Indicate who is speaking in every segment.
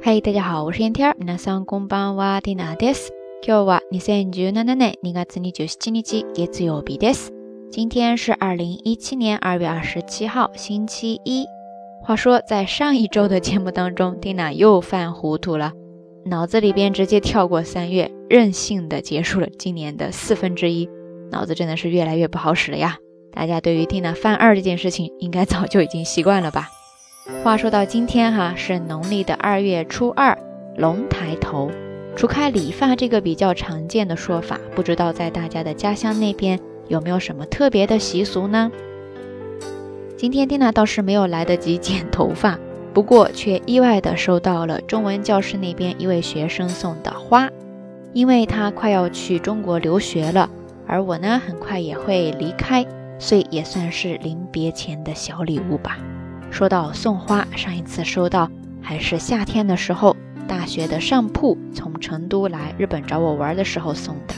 Speaker 1: 嗨，大家好，我是燕天。皆さんこんばんは、ティナです。今日は二千十七年二月二十七日、月曜日です。今天是二零一七年二月二十七号，星期一。话说，在上一周的节目当中，蒂娜又犯糊涂了，脑子里边直接跳过三月，任性的结束了今年的四分之一。脑子真的是越来越不好使了呀！大家对于蒂娜犯二这件事情，应该早就已经习惯了吧？ 话说到今天哈，是农历的二月初二，龙抬头。除开理发这个比较常见的说法，不知道在大家的家乡那边有没有什么特别的习俗呢？今天蒂娜倒是没有来得及剪头发，不过却意外的收到了中文教室那边一位学生送的花，因为他快要去中国留学了，而我呢很快也会离开，所以也算是临别前的小礼物吧。说到送花，上一次收到还是夏天的时候，大学的上铺从成都来日本找我玩的时候送的。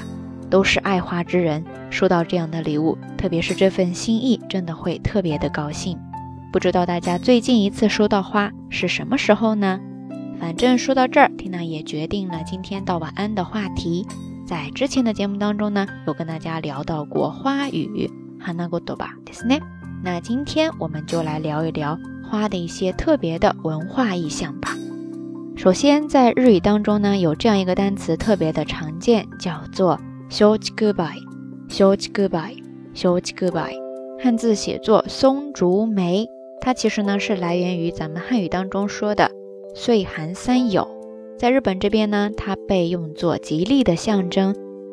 Speaker 1: 都是爱花之人，收到这样的礼物，特别是这份心意，真的会特别的高兴。不知道大家最近一次收到花是什么时候呢？反正说到这儿，缇娜也决定了今天道晚安的话题。在之前的节目当中呢，有跟大家聊到过花语，哈那个多吧，对是呢。那今天我们就来聊一聊花的一些特别的文化意象吧。首先，在日语当中呢，有这样一个单词特别的常见，叫做 “shoji goodbye”，“shoji goodbye”，“shoji goodbye”，汉字写作松竹梅。它其实呢是来源于咱们汉语当中说的“岁寒三友”。在日本这边呢，它被用作吉利的象征。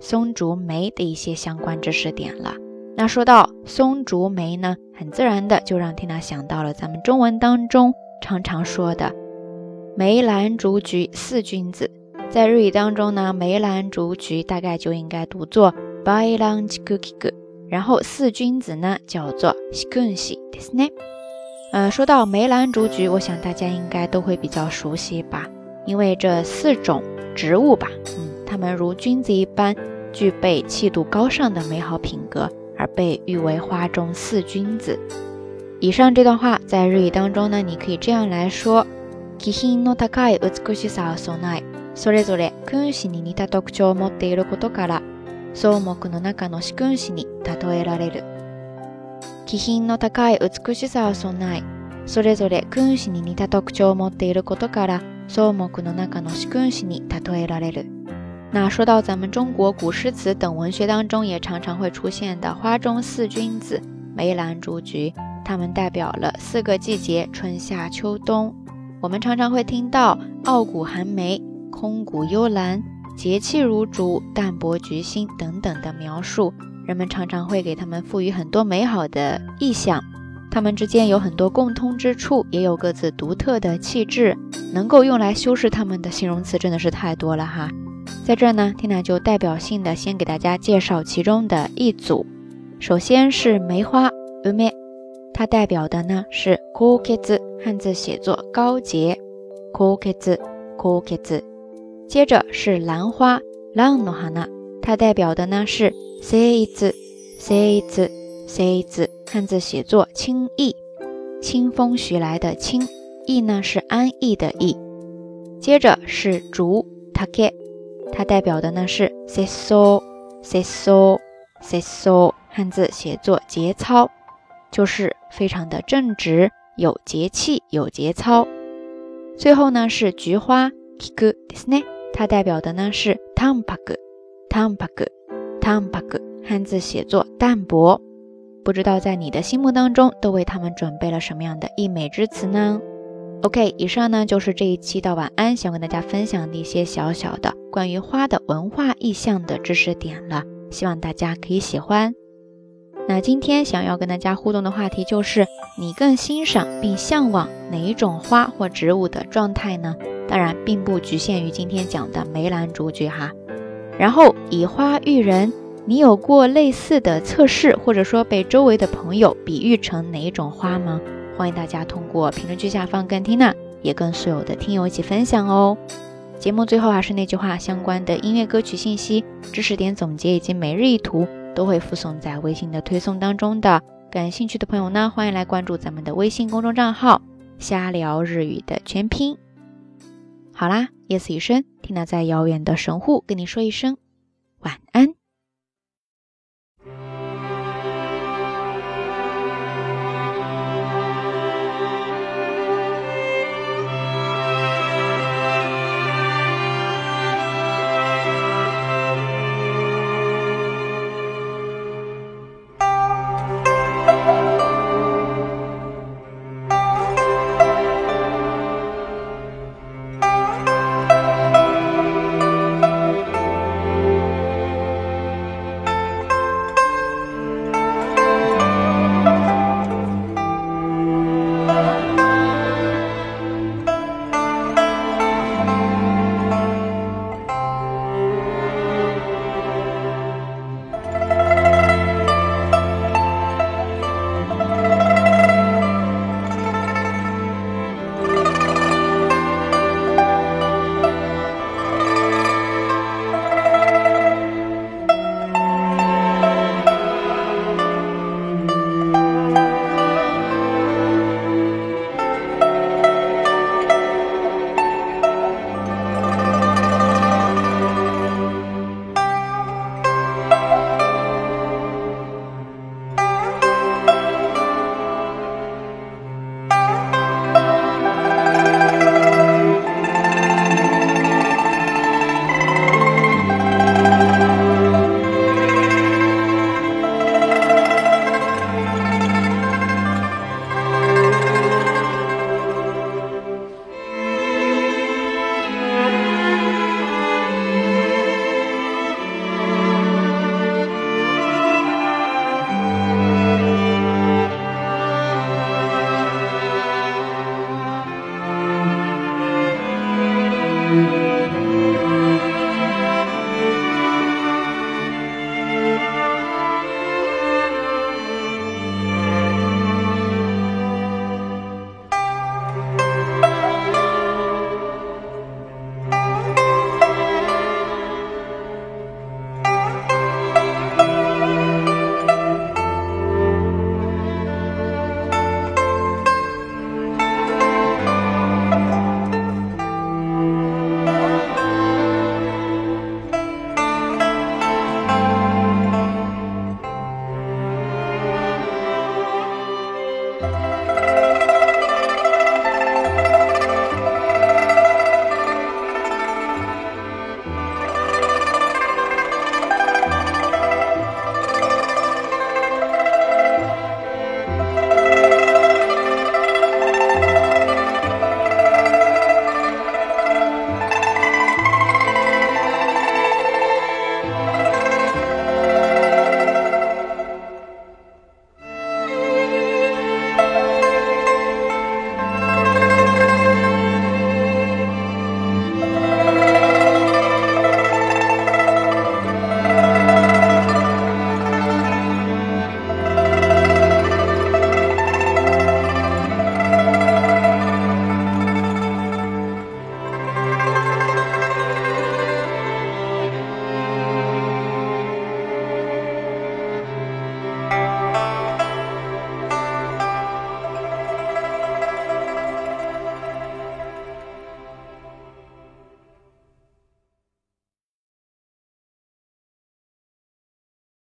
Speaker 1: 松竹梅的一些相关知识点了。那说到松竹梅呢，很自然的就让缇娜想到了咱们中文当中常常说的梅兰竹菊四君子。在日语当中呢，梅兰竹菊大概就应该读作 b a i l a n c h u k i k 然后四君子呢叫做 shikunshi，对不对？呃，说到梅兰竹菊，我想大家应该都会比较熟悉吧，因为这四种植物吧，嗯，它们如君子一般。具备气度高尚的美好品格，而被誉为花中四君子。以上这段话在日语当中呢，你可以这样来说：気品の高い美しさを備え、それぞれ君子に似た特徴を持っていることから、草木の中の四君子に例えられる。気品の高い美しさを備え、それぞれ君子に似た特徴を持っていることから、草木の中の四君子に例えられる。那说到咱们中国古诗词等文学当中，也常常会出现的花中四君子梅兰竹菊，它们代表了四个季节：春夏秋冬。我们常常会听到傲骨寒梅、空谷幽兰、节气如竹、淡泊菊心等等的描述，人们常常会给它们赋予很多美好的意象。它们之间有很多共通之处，也有各自独特的气质，能够用来修饰它们的形容词真的是太多了哈。在这呢，缇娜就代表性的先给大家介绍其中的一组。首先是梅花梅，它代表的呢是 “koke”，汉字写作高洁 “koke”，“koke”。接着是兰花 “lanohana”，它代表的呢是 s e i z s e i z s e i z 汉字写作轻逸，清风徐来的清，逸呢是安逸的逸。接着是竹 “take”。它代表的呢是 seso seso seso，汉字写作节操，就是非常的正直，有节气，有节操。最后呢是菊花 kiku desne，它代表的呢是 tampaku tampaku tampaku，汉字写作淡泊。不知道在你的心目当中都为他们准备了什么样的溢美之词呢？OK，以上呢就是这一期的晚安，想跟大家分享的一些小小的关于花的文化意象的知识点了，希望大家可以喜欢。那今天想要跟大家互动的话题就是，你更欣赏并向往哪一种花或植物的状态呢？当然并不局限于今天讲的梅兰竹菊哈。然后以花喻人，你有过类似的测试，或者说被周围的朋友比喻成哪一种花吗？欢迎大家通过评论区下方跟缇娜，也跟所有的听友一起分享哦。节目最后还是那句话，相关的音乐歌曲信息、知识点总结以及每日一图都会附送在微信的推送当中的。感兴趣的朋友呢，欢迎来关注咱们的微信公众账号“瞎聊日语”的全拼。好啦，夜色已深，听到在遥远的神户跟你说一声晚安。